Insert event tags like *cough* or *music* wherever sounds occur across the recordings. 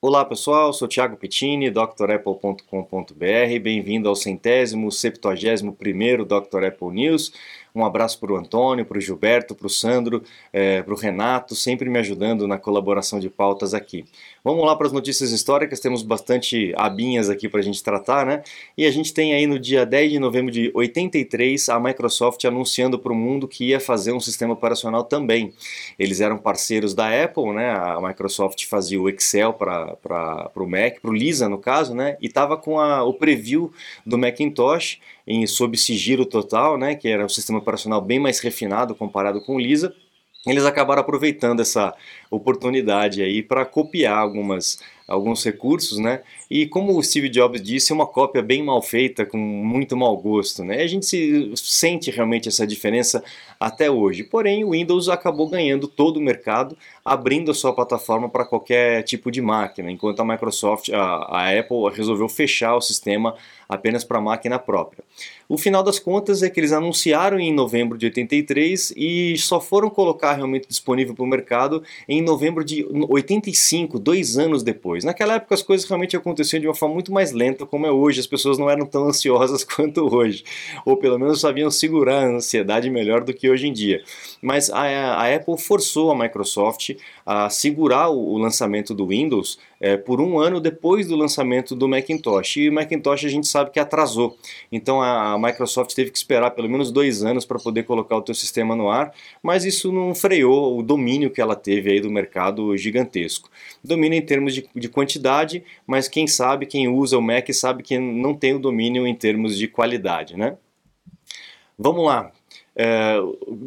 Olá pessoal, sou Thiago Pittini, drapple.com.br, bem-vindo ao centésimo, septuagésimo primeiro Dr. Apple News. Um abraço para o Antônio, para o Gilberto, para o Sandro, é, para o Renato, sempre me ajudando na colaboração de pautas aqui. Vamos lá para as notícias históricas, temos bastante abinhas aqui para a gente tratar, né? E a gente tem aí no dia 10 de novembro de 83 a Microsoft anunciando para o mundo que ia fazer um sistema operacional também. Eles eram parceiros da Apple, né? A Microsoft fazia o Excel para o Mac, para o Lisa no caso, né? E estava com a, o preview do Macintosh em sob sigilo total, né, que era um sistema operacional bem mais refinado comparado com o Lisa, eles acabaram aproveitando essa oportunidade aí para copiar algumas alguns recursos, né? E como o Steve Jobs disse, é uma cópia bem mal feita, com muito mau gosto, né? A gente se, sente realmente essa diferença até hoje. Porém, o Windows acabou ganhando todo o mercado, abrindo a sua plataforma para qualquer tipo de máquina, enquanto a Microsoft, a, a Apple resolveu fechar o sistema apenas para máquina própria. O final das contas é que eles anunciaram em novembro de 83 e só foram colocar realmente disponível para o mercado em novembro de 85, dois anos depois depois. Naquela época as coisas realmente aconteciam de uma forma muito mais lenta como é hoje, as pessoas não eram tão ansiosas *laughs* quanto hoje, ou pelo menos sabiam segurar a ansiedade melhor do que hoje em dia. Mas a, a Apple forçou a Microsoft a segurar o, o lançamento do Windows é, por um ano depois do lançamento do Macintosh. E o Macintosh a gente sabe que atrasou. Então a, Microsoft teve que esperar pelo menos dois anos para poder colocar o teu sistema no ar, mas isso não freou o domínio que ela teve aí do mercado gigantesco. Domínio em termos de, de quantidade, mas quem sabe, quem usa o Mac sabe que não tem o domínio em termos de qualidade, né? Vamos lá, é,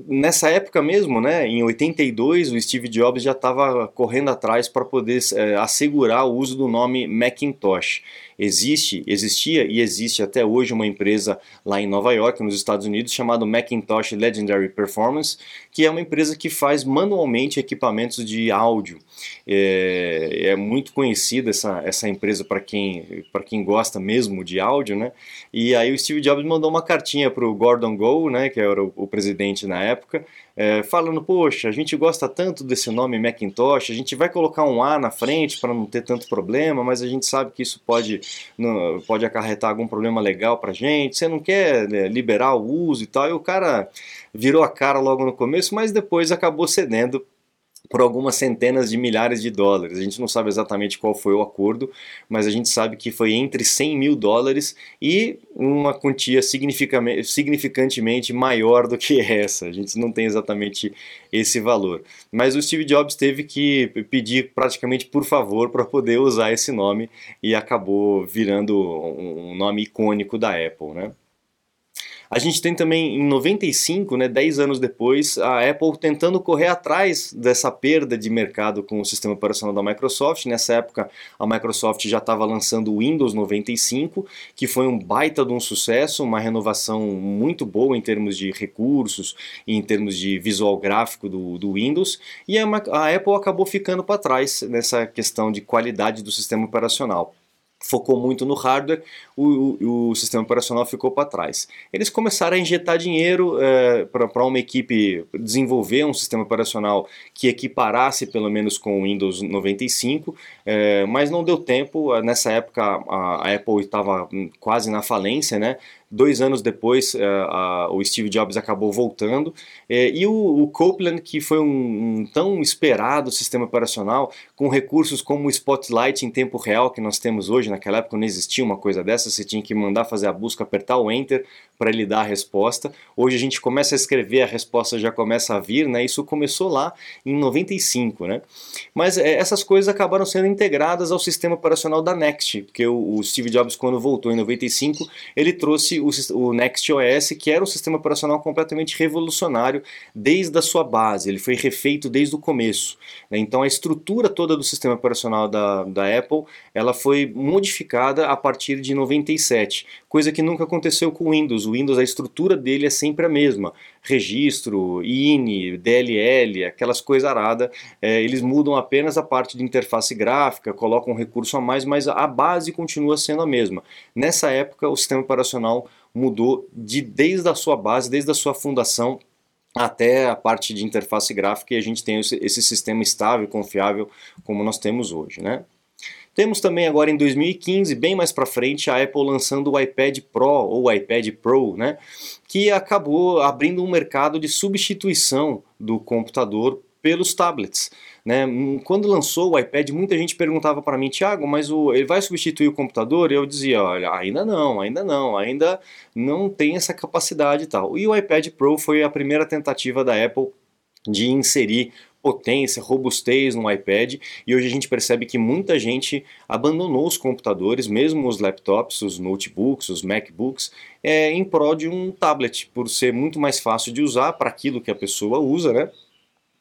nessa época mesmo, né, em 82, o Steve Jobs já estava correndo atrás para poder é, assegurar o uso do nome Macintosh. Existe, existia e existe até hoje uma empresa lá em Nova York, nos Estados Unidos, chamada Macintosh Legendary Performance, que é uma empresa que faz manualmente equipamentos de áudio. É, é muito conhecida essa, essa empresa para quem, quem gosta mesmo de áudio, né? E aí o Steve Jobs mandou uma cartinha para o Gordon Go, né, que era o, o presidente na época, é, falando, poxa, a gente gosta tanto desse nome Macintosh, a gente vai colocar um A na frente para não ter tanto problema, mas a gente sabe que isso pode, não, pode acarretar algum problema legal para gente, você não quer né, liberar o uso e tal, e o cara virou a cara logo no começo, mas depois acabou cedendo por algumas centenas de milhares de dólares. A gente não sabe exatamente qual foi o acordo, mas a gente sabe que foi entre 100 mil dólares e uma quantia significantemente maior do que essa. A gente não tem exatamente esse valor. Mas o Steve Jobs teve que pedir praticamente por favor para poder usar esse nome e acabou virando um nome icônico da Apple, né? A gente tem também em 95, né, 10 anos depois, a Apple tentando correr atrás dessa perda de mercado com o sistema operacional da Microsoft. Nessa época, a Microsoft já estava lançando o Windows 95, que foi um baita de um sucesso, uma renovação muito boa em termos de recursos em termos de visual gráfico do, do Windows. E a, a Apple acabou ficando para trás nessa questão de qualidade do sistema operacional focou muito no hardware, o, o, o sistema operacional ficou para trás. Eles começaram a injetar dinheiro é, para uma equipe desenvolver um sistema operacional que equiparasse pelo menos com o Windows 95, é, mas não deu tempo. Nessa época a, a Apple estava quase na falência, né? Dois anos depois, uh, o Steve Jobs acabou voltando. Uh, e o, o, Copeland, que foi um, um, tão esperado sistema operacional, com recursos como o Spotlight em tempo real que nós temos hoje, naquela época não existia uma coisa dessa, você tinha que mandar fazer a busca, apertar o Enter para ele dar a resposta. Hoje a gente começa a escrever, a resposta já começa a vir, né? Isso começou lá em 95, né? Mas é, essas coisas acabaram sendo integradas ao sistema operacional da Next, porque o, o Steve Jobs, quando voltou em 95, ele trouxe o, o Next OS, que era um sistema operacional completamente revolucionário desde a sua base, ele foi refeito desde o começo. Né? Então a estrutura toda do sistema operacional da, da Apple ela foi modificada a partir de 97, coisa que nunca aconteceu com o Windows. O Windows, a estrutura dele é sempre a mesma. Registro, INI, DLL, aquelas coisas aradas, é, eles mudam apenas a parte de interface gráfica, colocam um recurso a mais, mas a base continua sendo a mesma. Nessa época, o sistema operacional mudou de, desde a sua base, desde a sua fundação até a parte de interface gráfica e a gente tem esse, sistema estável confiável como nós temos hoje, né? Temos também agora em 2015, bem mais para frente, a Apple lançando o iPad Pro ou o iPad Pro, né, que acabou abrindo um mercado de substituição do computador pelos tablets. Né? Quando lançou o iPad, muita gente perguntava para mim, Thiago, mas o, ele vai substituir o computador? Eu dizia, olha, ainda não, ainda não, ainda não tem essa capacidade e tal. E o iPad Pro foi a primeira tentativa da Apple de inserir potência, robustez no iPad e hoje a gente percebe que muita gente abandonou os computadores, mesmo os laptops, os notebooks, os MacBooks, é, em prol de um tablet, por ser muito mais fácil de usar para aquilo que a pessoa usa, né?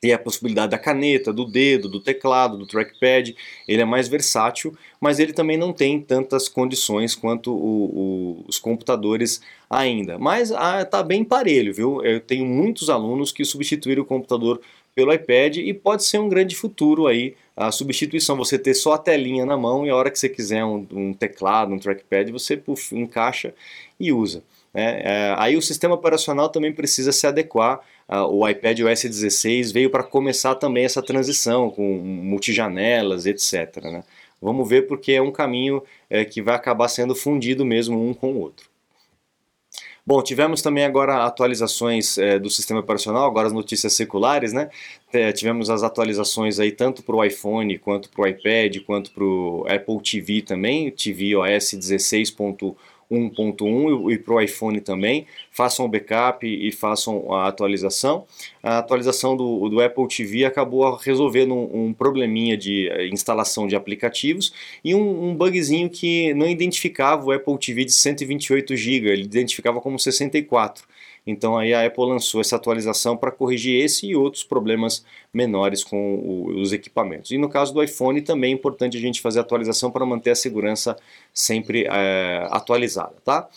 Tem a possibilidade da caneta, do dedo, do teclado, do trackpad. Ele é mais versátil, mas ele também não tem tantas condições quanto o, o, os computadores ainda. Mas ah, tá bem parelho, viu? Eu tenho muitos alunos que substituíram o computador pelo iPad e pode ser um grande futuro aí a substituição, você ter só a telinha na mão e a hora que você quiser um, um teclado, um trackpad, você puff, encaixa e usa. Né? É, aí o sistema operacional também precisa se adequar. Uh, o iPad OS 16 veio para começar também essa transição com multijanelas, etc. Né? Vamos ver porque é um caminho é, que vai acabar sendo fundido mesmo um com o outro. Bom, tivemos também agora atualizações é, do sistema operacional, agora as notícias seculares, né? É, tivemos as atualizações aí tanto para o iPhone, quanto para o iPad, quanto para o Apple TV também, TV OS 16.1 1.1 e para o iPhone também. Façam o backup e façam a atualização. A atualização do, do Apple TV acabou resolvendo um, um, probleminha de eh, instalação de aplicativos e um, um, bugzinho que não identificava o Apple TV de 128 GB, ele identificava como 64. Então aí a Apple lançou essa atualização para corrigir esse e outros problemas menores com o, os equipamentos. E no caso do iPhone também é importante a gente fazer a atualização para manter a segurança sempre é, atualizada, tá?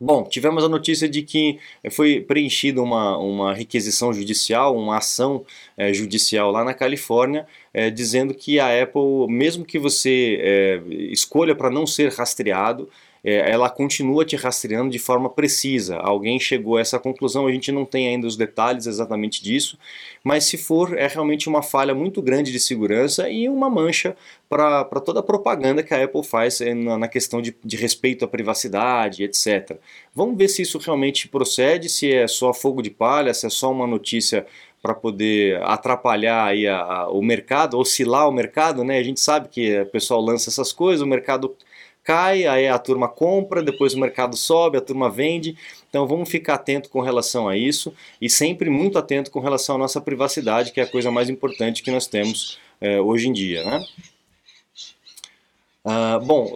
Bom, tivemos a notícia de que foi preenchida uma, uma requisição judicial, uma ação é, judicial lá na Califórnia, é, dizendo que a Apple, mesmo que você é, escolha para não ser rastreado, é, ela continua te rastreando de forma precisa. Alguém chegou a essa conclusão, a gente não tem ainda os detalhes exatamente disso, mas se for, é realmente uma falha muito grande de segurança e uma mancha para toda a propaganda que a Apple faz é, na, na questão de, de, respeito à privacidade, etc. Vamos ver se isso realmente procede, se é só fogo de palha, se é só uma notícia para poder atrapalhar aí a, a, o mercado, oscilar o mercado, né? A gente sabe que o pessoal lança essas coisas, o mercado cai, aí a turma compra, depois o mercado sobe, a turma vende. Então vamos ficar atento com relação a isso e sempre muito atento com relação à nossa privacidade, que é a coisa mais importante que nós temos é, hoje em dia. Né? Uh, bom,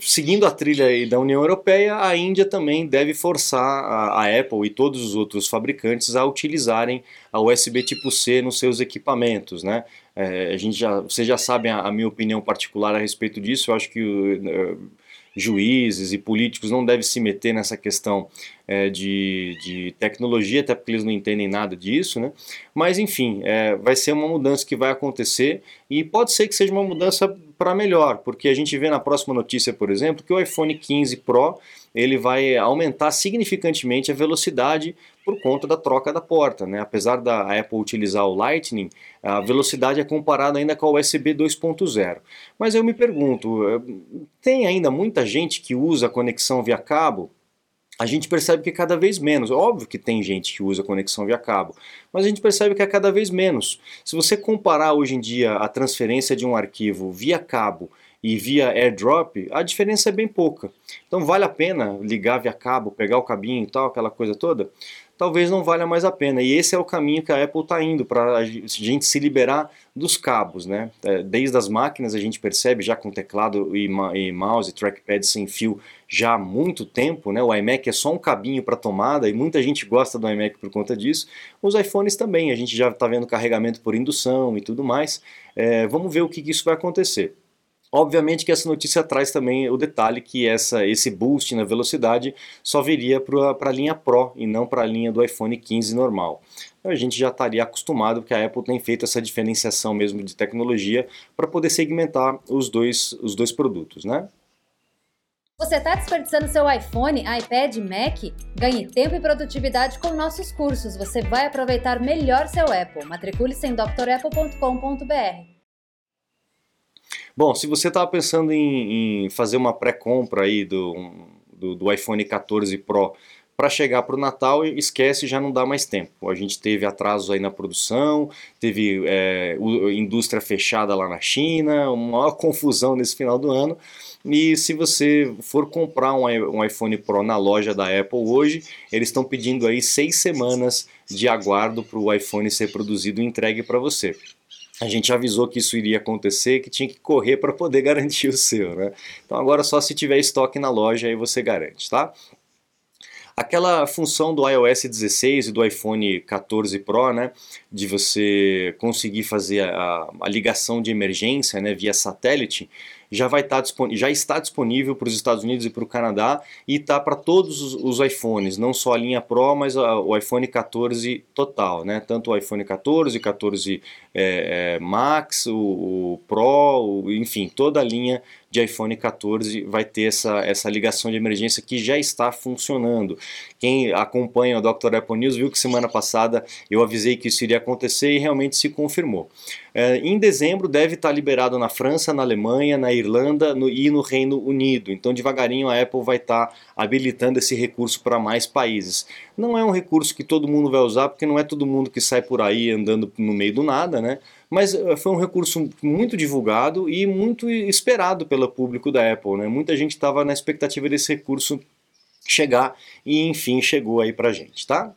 seguindo a trilha da União Europeia, a Índia também deve forçar a, a, Apple e todos os outros fabricantes a utilizarem a USB tipo C nos seus equipamentos, né? É, a gente já, vocês já sabem a, a, minha opinião particular a respeito disso. Eu acho que uh, juízes e políticos não devem se meter nessa questão é, de, de, tecnologia, até porque eles não entendem nada disso, né? Mas enfim, é, vai ser uma mudança que vai acontecer e pode ser que seja uma mudança para melhor, porque a gente vê na próxima notícia, por exemplo, que o iPhone 15 Pro ele vai aumentar significantemente a velocidade por conta da troca da porta. Né? Apesar da Apple utilizar o Lightning, a velocidade é comparada ainda com a USB 2.0. Mas eu me pergunto, eh, tem ainda muita gente que usa a conexão via cabo? A gente percebe que cada vez menos. Óbvio que tem gente que usa conexão via cabo, mas a gente percebe que é cada vez menos. Se você comparar hoje em dia a transferência de um arquivo via cabo e via airdrop, a diferença é bem pouca. Então vale a pena ligar via cabo, pegar o cabinho e tal, aquela coisa toda? Talvez não valha mais a pena. E esse é o caminho que a Apple está indo para a gente se liberar dos cabos, né? É, desde as máquinas a gente percebe já com teclado e, e mouse, e trackpad sem fio já há muito tempo, né? O iMac é só um cabinho para tomada e muita gente gosta do iMac por conta disso. Os iPhones também, a gente já está vendo carregamento por indução e tudo mais. É, vamos ver o que, que isso vai acontecer. Obviamente que essa notícia traz também o detalhe que essa, esse boost na velocidade só viria para a linha Pro e não para a linha do iPhone 15 normal. Então a gente já estaria acostumado porque a Apple tem feito essa diferenciação mesmo de tecnologia para poder segmentar os dois, os dois produtos, né? Você está desperdiçando seu iPhone, iPad, Mac? Ganhe tempo e produtividade com nossos cursos. Você vai aproveitar melhor seu Apple. Matricule-se em drapple.com.br. Bom, se você estava pensando em, em, fazer uma pré-compra aí do, do, do iPhone 14 Pro para chegar para o Natal, esquece, já não dá mais tempo. A gente teve atrasos aí na produção, teve é, indústria fechada lá na China, uma maior confusão nesse final do ano. E se você for comprar um iPhone Pro na loja da Apple hoje, eles estão pedindo aí seis semanas de aguardo para o iPhone ser produzido e entregue para você. A gente avisou que isso iria acontecer, que tinha que correr para poder *laughs* garantir o seu, né? Então agora só se tiver estoque na loja aí você garante, tá? Aquela função do iOS 16 e do iPhone 14 Pro, né, de você conseguir fazer a, a ligação de emergência, né, via satélite, já vai estar tá já está disponível para os Estados Unidos e para o Canadá e está para todos os, os, iPhones, não só a linha Pro, mas a, o iPhone 14 total, né? Tanto o iPhone 14, 14 é, é, Max, o, o Pro, o, enfim, toda a linha de iPhone 14 vai ter essa, essa ligação de emergência que já está funcionando. Quem acompanha o Dr. Apple News viu que semana passada eu avisei que isso iria acontecer e realmente se confirmou. É, em dezembro deve estar liberado na França, na Alemanha, na Irlanda no, e no Reino Unido. Então, devagarinho, a Apple vai estar habilitando esse recurso para mais países. Não é um recurso que todo mundo vai usar, porque não é todo mundo que sai por aí andando no meio do nada, né? Mas é, foi um recurso muito divulgado e muito esperado pelo público da Apple, né? Muita gente estava na expectativa desse recurso chegar e enfim chegou aí para gente, tá?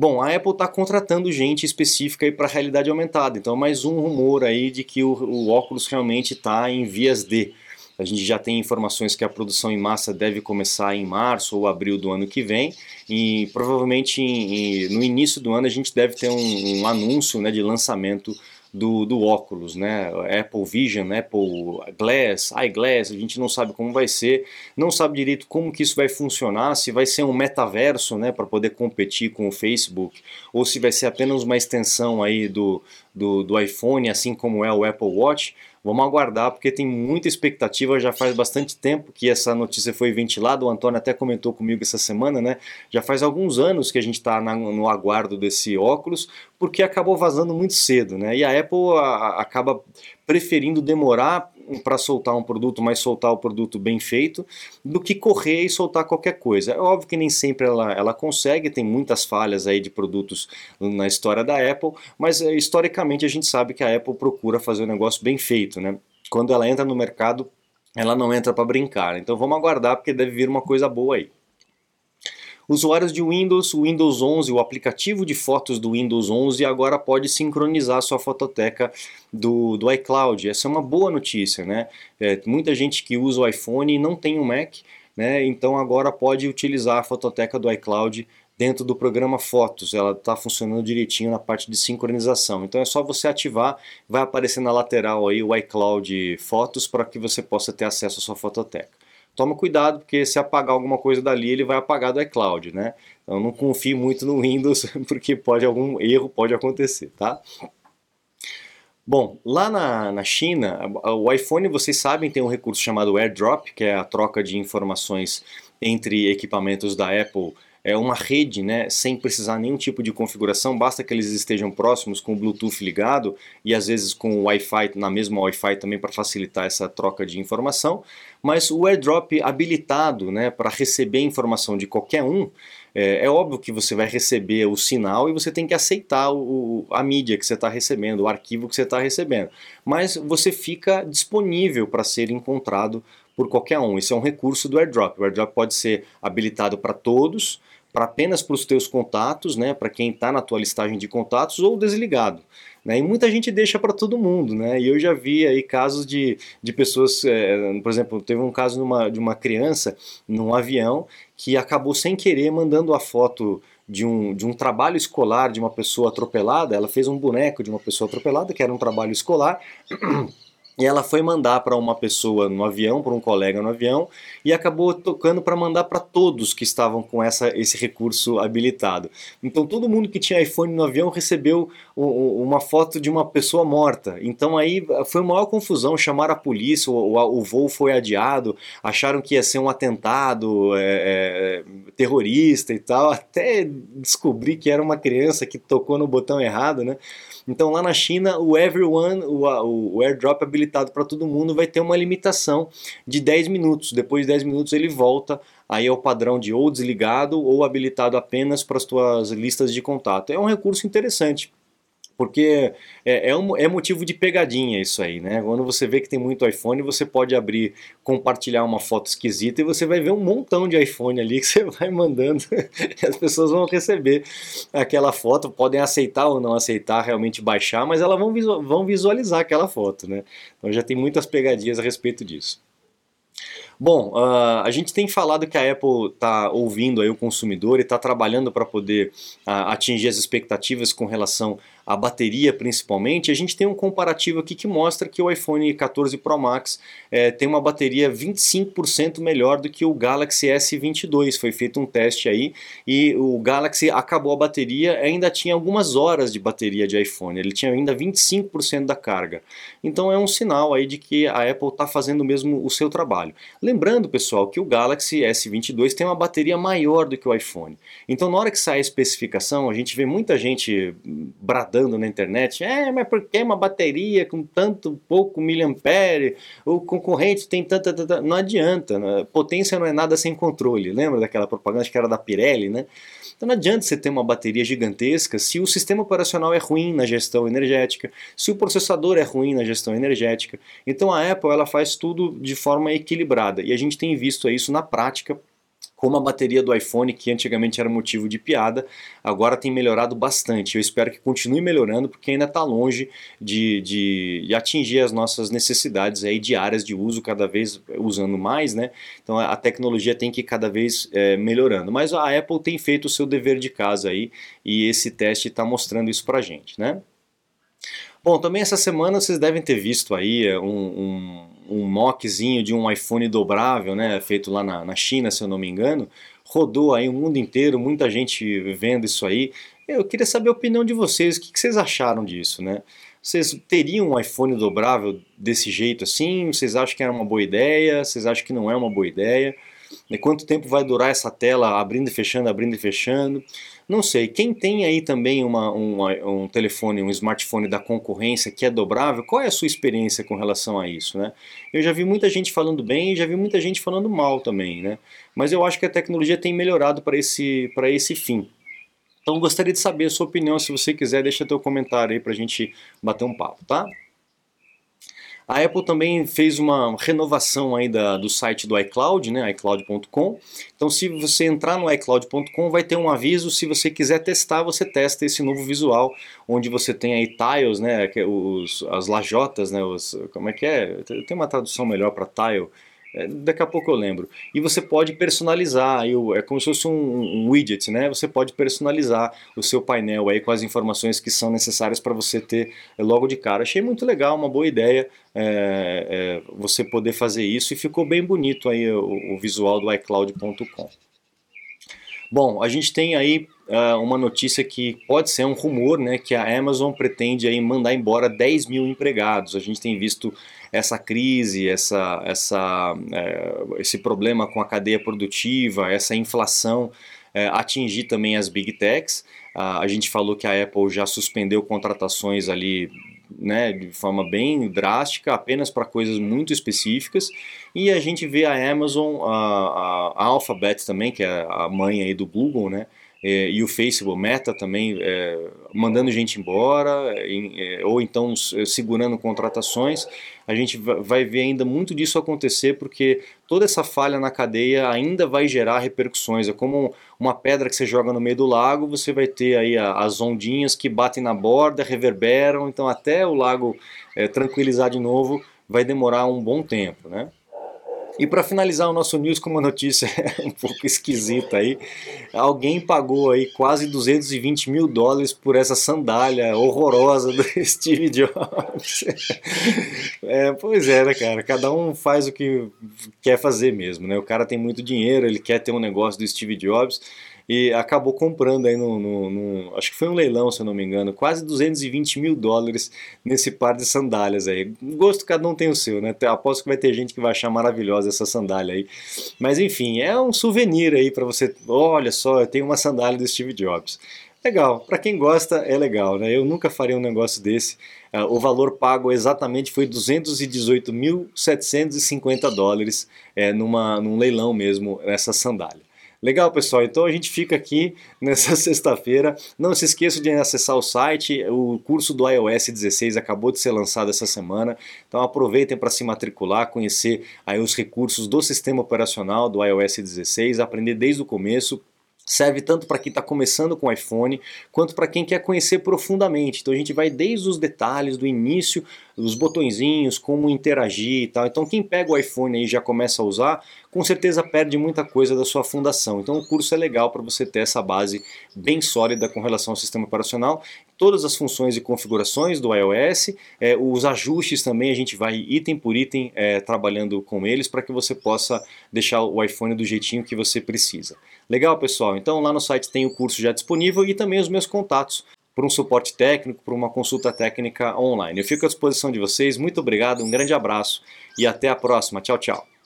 Bom, a Apple está contratando gente específica para realidade aumentada, então mais um rumor aí de que o, o óculos realmente está em vias de. A gente já tem informações que a produção em massa deve começar em março ou abril do ano que vem e provavelmente em, em, no início do ano a gente deve ter um, um anúncio né, de lançamento do, do óculos, né? Apple Vision, Apple Glass, iGlass, a gente não sabe como vai ser, não sabe direito como que isso vai funcionar, se vai ser um metaverso, né, para poder competir com o Facebook, ou se vai ser apenas uma extensão aí do, do, do iPhone, assim como é o Apple Watch. Vamos aguardar porque tem muita expectativa. Já faz bastante tempo que essa notícia foi ventilada. O Antônio até comentou comigo essa semana, né? Já faz alguns anos que a gente está no aguardo desse óculos, porque acabou vazando muito cedo, né? E a Apple a, acaba preferindo demorar para soltar um produto, mas soltar o produto bem feito, do que correr e soltar qualquer coisa. É óbvio que nem sempre ela, ela consegue, tem muitas falhas aí de produtos na história da Apple, mas eh, historicamente a gente sabe que a Apple procura fazer um negócio bem feito, né? Quando ela entra no mercado, ela não entra para brincar. Então vamos aguardar porque deve vir uma coisa boa aí. Usuários de Windows, o Windows 11, o aplicativo de fotos do Windows 11 agora pode sincronizar sua fototeca do, do iCloud. Essa é uma boa notícia, né? É, muita gente que usa o iPhone e não tem um Mac, né? Então agora pode utilizar a fototeca do iCloud dentro do programa Fotos. Ela está funcionando direitinho na parte de sincronização. Então é só você ativar, vai aparecer na lateral aí o iCloud Fotos para que você possa ter acesso à sua fototeca toma cuidado, porque se apagar alguma coisa dali, ele vai apagar do iCloud, né? Então não confie muito no Windows, *laughs* porque pode algum erro pode acontecer, tá? Bom, lá na, na China, o iPhone, vocês sabem, tem um recurso chamado AirDrop, que é a troca de informações entre equipamentos da Apple é uma rede, né, sem precisar nenhum tipo de configuração, basta que eles estejam próximos com o Bluetooth ligado e às vezes com o Wi-Fi, na mesma Wi-Fi também para facilitar essa troca de informação, mas o AirDrop habilitado, né, para receber informação de qualquer um, é, é, óbvio que você vai receber o sinal e você tem que aceitar o, a mídia que você está recebendo, o arquivo que você está recebendo, mas você fica disponível para ser encontrado por qualquer um. Isso é um recurso do AirDrop. O AirDrop pode ser habilitado para todos, para apenas para os teus contatos, né, para quem está na tua listagem de contatos, ou desligado. Né, e muita gente deixa para todo mundo, né? E eu já vi aí casos de, de pessoas, é, por exemplo, teve um caso numa, de uma criança num avião que acabou sem querer mandando a foto de um, de um trabalho escolar de uma pessoa atropelada. Ela fez um boneco de uma pessoa atropelada, que era um trabalho escolar. E ela foi mandar para uma pessoa no avião, para um colega no avião, e acabou tocando para mandar para todos que estavam com essa, esse recurso habilitado. Então todo mundo que tinha iPhone no avião recebeu uma foto de uma pessoa morta. Então aí foi uma maior confusão, chamaram a polícia, o, o, voo foi adiado, acharam que ia ser um atentado é, é, terrorista e tal, até descobrir que era uma criança que tocou no botão errado, né? Então lá na China o Everyone, o, o AirDrop habilitado habilitado para todo mundo, vai ter uma limitação de 10 minutos. Depois de 10 minutos ele volta aí é o padrão de ou desligado ou habilitado apenas para as tuas listas de contato. É um recurso interessante porque é, é, um, é, motivo de pegadinha isso aí, né? Quando você vê que tem muito iPhone, você pode abrir, compartilhar uma foto esquisita e você vai ver um montão de iPhone ali *laughs* que você vai mandando *laughs* e as pessoas vão receber aquela foto, podem aceitar ou não aceitar, realmente baixar, mas elas vão, vão visualizar aquela foto, né? Então já tem muitas pegadinhas a respeito disso. Bom, uh, a gente tem falado que a Apple está ouvindo aí o consumidor e está trabalhando para poder uh, atingir as expectativas com relação à bateria principalmente. A gente tem um comparativo aqui que mostra que o iPhone 14 Pro Max eh, tem uma bateria 25% melhor do que o Galaxy S22. Foi feito um teste aí e o Galaxy acabou a bateria, ainda tinha algumas horas de bateria de iPhone. Ele tinha ainda 25% da carga. Então é um sinal aí de que a Apple está fazendo mesmo o seu trabalho. Lembrando, pessoal, que o Galaxy S22 tem uma bateria maior do que o iPhone. Então, na hora que sai a especificação, a gente vê muita gente bradando na internet: é, mas por que uma bateria com tanto pouco miliampere? O concorrente tem tanta. tanta... Não adianta, né? potência não é nada sem controle. Lembra daquela propaganda que era da Pirelli, né? Então não adianta você ter uma bateria gigantesca se o sistema operacional é ruim na gestão energética, se o processador é ruim na gestão energética. Então a Apple ela faz tudo de forma equilibrada e a gente tem visto isso na prática como a bateria do iPhone, que antigamente era motivo de piada, agora tem melhorado bastante. Eu espero que continue melhorando, porque ainda está longe de, de, de, atingir as nossas necessidades aí diárias de uso, cada vez usando mais, né? Então a tecnologia tem que ir cada vez é, melhorando. Mas a Apple tem feito o seu dever de casa aí, e esse teste está mostrando isso para gente, né? Bom, também essa semana vocês devem ter visto aí é, um, um, um mockzinho de um iPhone dobrável, né, feito lá na, na China, se eu não me engano. Rodou aí o mundo inteiro, muita gente vendo isso aí. Eu queria saber a opinião de vocês, o que, que vocês acharam disso, né? Vocês teriam um iPhone dobrável desse jeito assim? Vocês acham que era uma boa ideia? Vocês acham que não é uma boa ideia? E quanto tempo vai durar essa tela abrindo e fechando, abrindo e fechando? Não sei. Quem tem aí também uma, um, telefone, um smartphone da concorrência que é dobrável, qual é a sua experiência com relação a isso, né? Eu já vi muita gente falando bem e já vi muita gente falando mal também, né? Mas eu acho que a tecnologia tem melhorado para esse, esse fim. Então gostaria de saber a sua opinião, se você quiser, deixa teu comentário aí para a gente bater um papo, tá? A Apple também fez uma renovação aí da, do site do iCloud, né, iCloud.com. Então, se você entrar no iCloud.com, vai ter um aviso. Se você quiser testar, você testa esse novo visual, onde você tem aí tiles, né, é os, as lajotas, né, os, como é que é? Tem uma tradução melhor para tile daqui a pouco eu lembro. E você pode personalizar, é como se fosse um, um, widget, né? Você pode personalizar o seu painel aí com as informações que são necessárias para você ter logo de cara. Achei muito legal, uma boa ideia é, é, você poder fazer isso e ficou bem bonito aí o, o visual do iCloud.com. Bom, a gente tem aí uh, uma notícia que pode ser um rumor, né, que a Amazon pretende aí mandar embora 10 mil empregados. A gente tem visto essa crise, essa, essa, é, esse problema com a cadeia produtiva, essa inflação é, atingir também as big techs. a gente falou que a Apple já suspendeu contratações ali né, de forma bem drástica, apenas para coisas muito específicas. E a gente vê a Amazon, a, a Alphabet também, que é a mãe aí do Google, né, é, e o Facebook, Meta também é, mandando gente embora, em, é, ou então é, segurando contratações. A gente vai ver ainda muito disso acontecer porque toda essa falha na cadeia ainda vai gerar repercussões. É como uma pedra que você joga no meio do lago, você vai ter aí as ondinhas que batem na borda, reverberam, então até o lago é, tranquilizar de novo vai demorar um bom tempo, né? E para finalizar o nosso news com uma notícia *laughs* um pouco esquisita aí, alguém pagou aí quase 220 mil dólares por essa sandália horrorosa do *laughs* Steve Jobs. É, pois é, né, cara? Cada um faz o que quer fazer mesmo, né? O cara tem muito dinheiro, ele quer ter um negócio do Steve Jobs e acabou comprando aí no, no, no, acho que foi um leilão, se eu não me engano, quase 220 mil dólares nesse par de sandálias aí. Gosto cada um tem o seu, né? Aposto que vai ter gente que vai achar maravilhosa essa sandália aí. Mas enfim, é um souvenir aí para você. Olha só, eu tenho uma sandália do Steve Jobs. Legal, para quem gosta é legal, né? Eu nunca faria um negócio desse. Uh, o valor pago exatamente foi 218.750 dólares é, numa, num leilão mesmo, essa sandália. Legal, pessoal. Então a gente fica aqui *laughs* nessa sexta-feira. Não se esqueça de acessar o site. O curso do iOS 16 acabou de ser lançado essa semana. Então aproveitem para se matricular, conhecer aí os recursos do sistema operacional do iOS 16, aprender desde o começo serve tanto para quem está começando com iPhone, quanto para quem quer conhecer profundamente. Então a gente vai desde os detalhes do início, os botõezinhos, como interagir e tal. Então quem pega o iPhone e já começa a usar, com certeza perde muita coisa da sua fundação. Então o curso é legal para você ter essa base bem sólida com relação ao sistema operacional, todas as funções e configurações do iOS, é, os ajustes também a gente vai item por item é, trabalhando com eles para que você possa deixar o iPhone do jeitinho que você precisa. Legal, pessoal? Então lá no site tem o curso já disponível e também os meus contatos por um suporte técnico, por uma consulta técnica online. Eu fico à disposição de vocês. Muito obrigado, um grande abraço e até a próxima. Tchau, tchau.